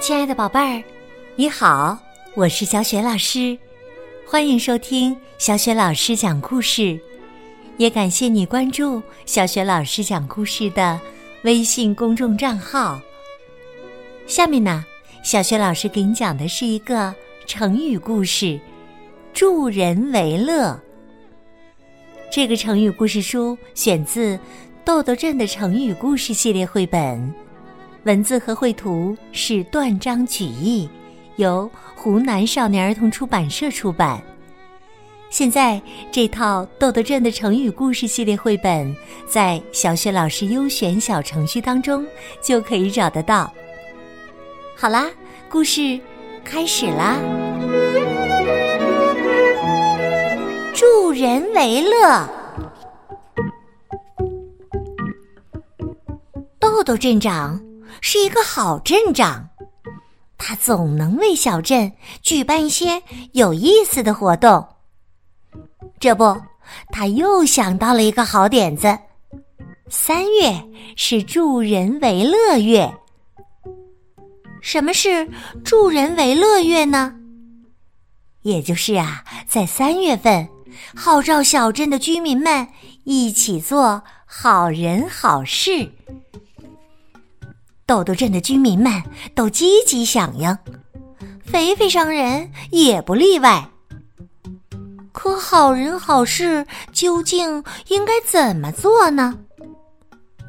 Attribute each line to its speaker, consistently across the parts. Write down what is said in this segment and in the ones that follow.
Speaker 1: 亲爱的宝贝儿，你好，我是小雪老师，欢迎收听小雪老师讲故事，也感谢你关注小雪老师讲故事的微信公众账号。下面呢，小雪老师给你讲的是一个成语故事“助人为乐”。这个成语故事书选自《豆豆镇的成语故事》系列绘本。文字和绘图是断章取义，由湖南少年儿童出版社出版。现在这套《豆豆镇的成语故事》系列绘本，在小雪老师优选小程序当中就可以找得到。好啦，故事开始啦！助人为乐，豆豆镇长。是一个好镇长，他总能为小镇举办一些有意思的活动。这不，他又想到了一个好点子。三月是助人为乐月。什么是助人为乐月呢？也就是啊，在三月份，号召小镇的居民们一起做好人好事。豆豆镇的居民们都积极响应，肥肥商人也不例外。可好人好事究竟应该怎么做呢？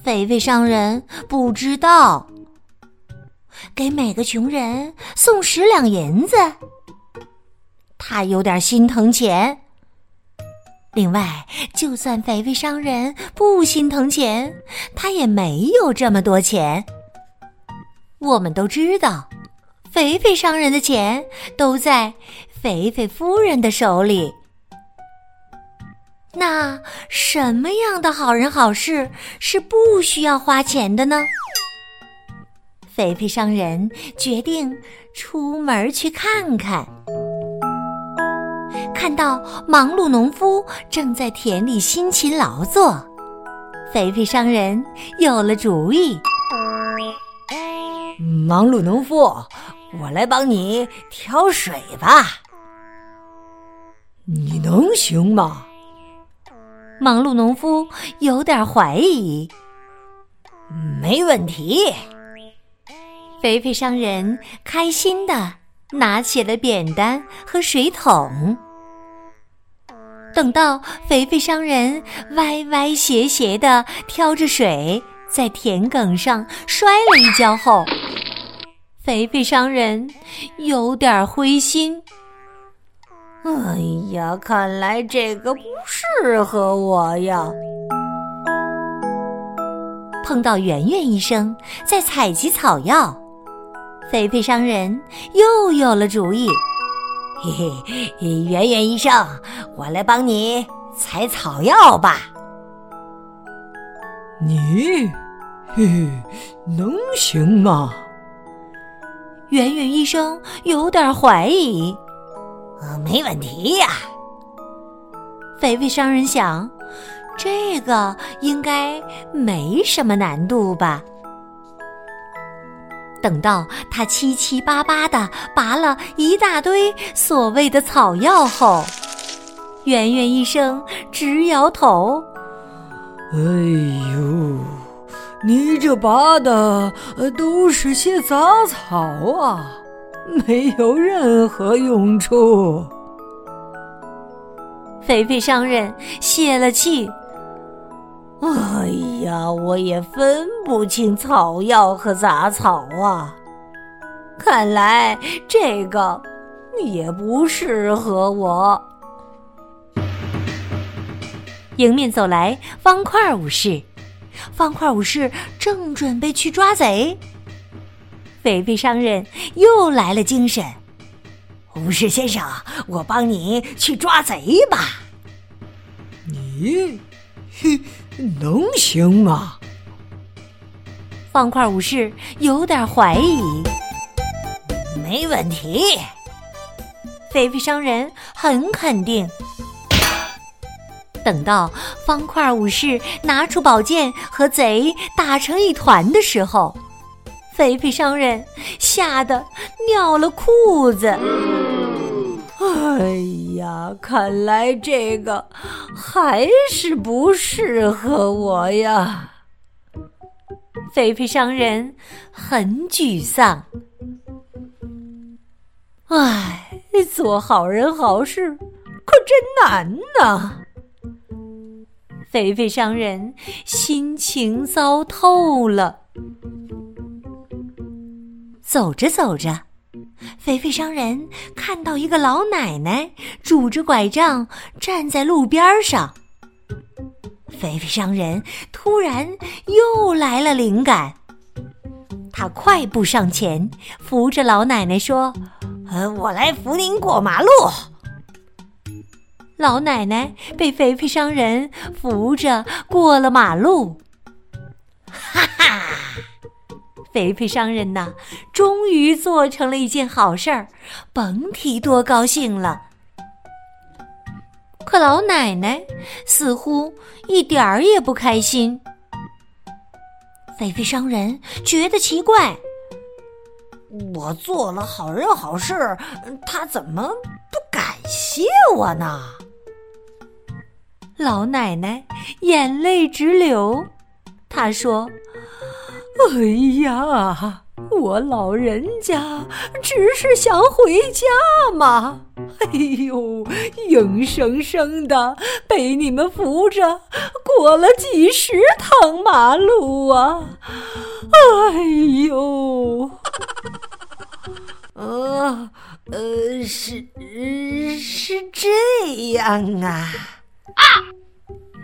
Speaker 1: 肥肥商人不知道。给每个穷人送十两银子，他有点心疼钱。另外，就算肥肥商人不心疼钱，他也没有这么多钱。我们都知道，肥肥商人的钱都在肥肥夫人的手里。那什么样的好人好事是不需要花钱的呢？肥肥商人决定出门去看看。看到忙碌农夫正在田里辛勤劳作，肥肥商人有了主意。
Speaker 2: 忙碌农夫，我来帮你挑水吧。你能行吗？
Speaker 1: 忙碌农夫有点怀疑。
Speaker 2: 没问题。
Speaker 1: 肥肥商人开心的拿起了扁担和水桶。等到肥肥商人歪歪斜斜的挑着水。在田埂上摔了一跤后，肥肥商人有点灰心。
Speaker 2: 哎呀，看来这个不适合我呀！
Speaker 1: 碰到圆圆医生在采集草药，肥肥商人又有了主意。
Speaker 2: 嘿嘿，圆圆医生，我来帮你采草药吧。
Speaker 3: 你？嘿嘿，能行吗？
Speaker 1: 圆圆医生有点怀疑。
Speaker 2: 呃，没问题呀。
Speaker 1: 肥肥商人想，这个应该没什么难度吧。等到他七七八八的拔了一大堆所谓的草药后，圆圆医生直摇头。
Speaker 3: 哎呦！你这拔的都是些杂草啊，没有任何用处。
Speaker 1: 肥肥商人泄了气。
Speaker 2: 哎呀，我也分不清草药和杂草啊，看来这个也不适合我。
Speaker 1: 迎面走来方块武士。方块武士正准备去抓贼，肥肥商人又来了精神。
Speaker 2: 武士先生，我帮你去抓贼吧。
Speaker 3: 你，嘿，能行吗？
Speaker 1: 方块武士有点怀疑。
Speaker 2: 没问题。
Speaker 1: 肥肥商人很肯定。等到方块武士拿出宝剑和贼打成一团的时候，肥肥商人吓得尿了裤子。
Speaker 2: 哎呀，看来这个还是不适合我呀！
Speaker 1: 肥肥商人很沮丧。
Speaker 2: 唉，做好人好事可真难呐！
Speaker 1: 肥肥商人心情糟透了。走着走着，肥肥商人看到一个老奶奶拄着拐杖站在路边上。肥肥商人突然又来了灵感，他快步上前，扶着老奶奶说：“
Speaker 2: 呃，我来扶您过马路。”
Speaker 1: 老奶奶被肥肥商人扶着过了马路，哈哈！肥肥商人呐，终于做成了一件好事儿，甭提多高兴了。可老奶奶似乎一点儿也不开心。肥肥商人觉得奇怪：
Speaker 2: 我做了好人好事，他怎么不感谢我呢？
Speaker 1: 老奶奶眼泪直流，她说：“
Speaker 3: 哎呀，我老人家只是想回家嘛！哎呦，硬生生的被你们扶着过了几十趟马路啊！哎呦，
Speaker 2: 呃呃，是是这样啊。”
Speaker 1: 啊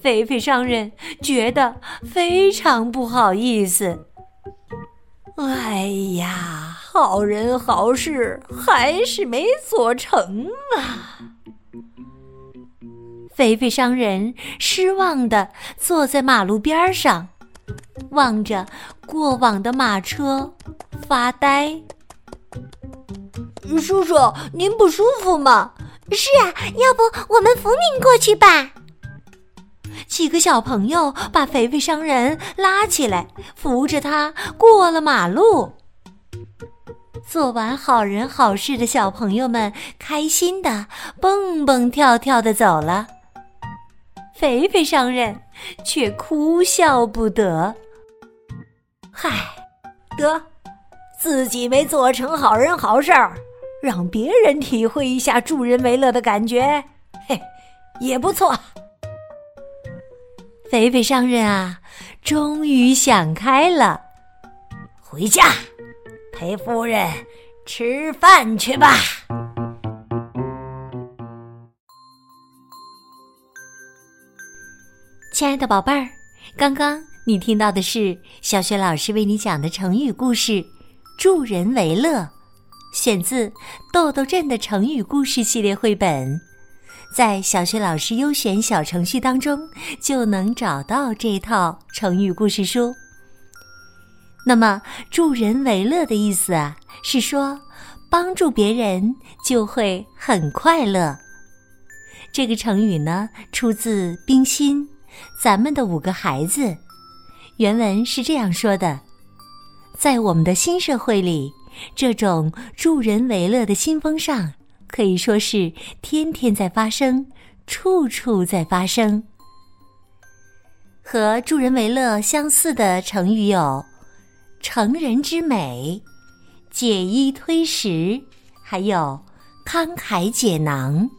Speaker 1: 肥肥商人觉得非常不好意思。
Speaker 2: 哎呀，好人好事还是没做成啊！
Speaker 1: 肥肥商人失望的坐在马路边上，望着过往的马车发呆。
Speaker 2: 叔叔，您不舒服吗？
Speaker 4: 是啊，要不我们扶您过去吧。
Speaker 1: 几个小朋友把肥肥商人拉起来，扶着他过了马路。做完好人好事的小朋友们开心的蹦蹦跳跳的走了，肥肥商人却哭笑不得。
Speaker 2: 嗨，得自己没做成好人好事儿，让别人体会一下助人为乐的感觉，嘿，也不错。
Speaker 1: 肥肥商人啊，终于想开了，
Speaker 2: 回家陪夫人吃饭去吧。
Speaker 1: 亲爱的宝贝儿，刚刚你听到的是小雪老师为你讲的成语故事《助人为乐》，选自《豆豆镇的成语故事系列绘本》。在小学老师优选小程序当中，就能找到这套成语故事书。那么“助人为乐”的意思啊，是说帮助别人就会很快乐。这个成语呢，出自冰心《咱们的五个孩子》，原文是这样说的：在我们的新社会里，这种助人为乐的新风尚。可以说是天天在发生，处处在发生。和助人为乐相似的成语有“成人之美”“解衣推食”，还有“慷慨解囊”。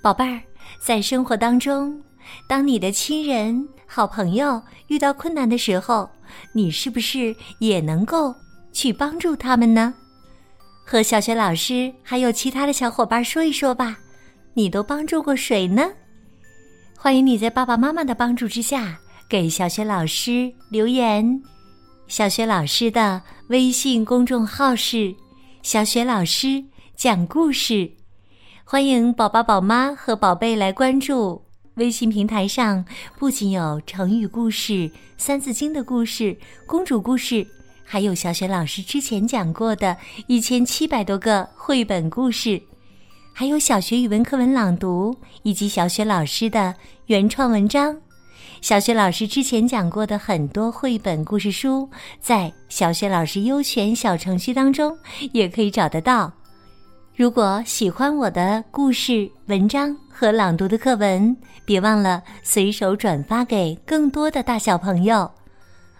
Speaker 1: 宝贝儿，在生活当中，当你的亲人、好朋友遇到困难的时候，你是不是也能够去帮助他们呢？和小雪老师还有其他的小伙伴说一说吧，你都帮助过谁呢？欢迎你在爸爸妈妈的帮助之下给小雪老师留言。小雪老师的微信公众号是“小雪老师讲故事”，欢迎宝宝、宝妈和宝贝来关注。微信平台上不仅有成语故事、三字经的故事、公主故事。还有小雪老师之前讲过的一千七百多个绘本故事，还有小学语文课文朗读以及小雪老师的原创文章。小雪老师之前讲过的很多绘本故事书，在小雪老师优选小程序当中也可以找得到。如果喜欢我的故事、文章和朗读的课文，别忘了随手转发给更多的大小朋友。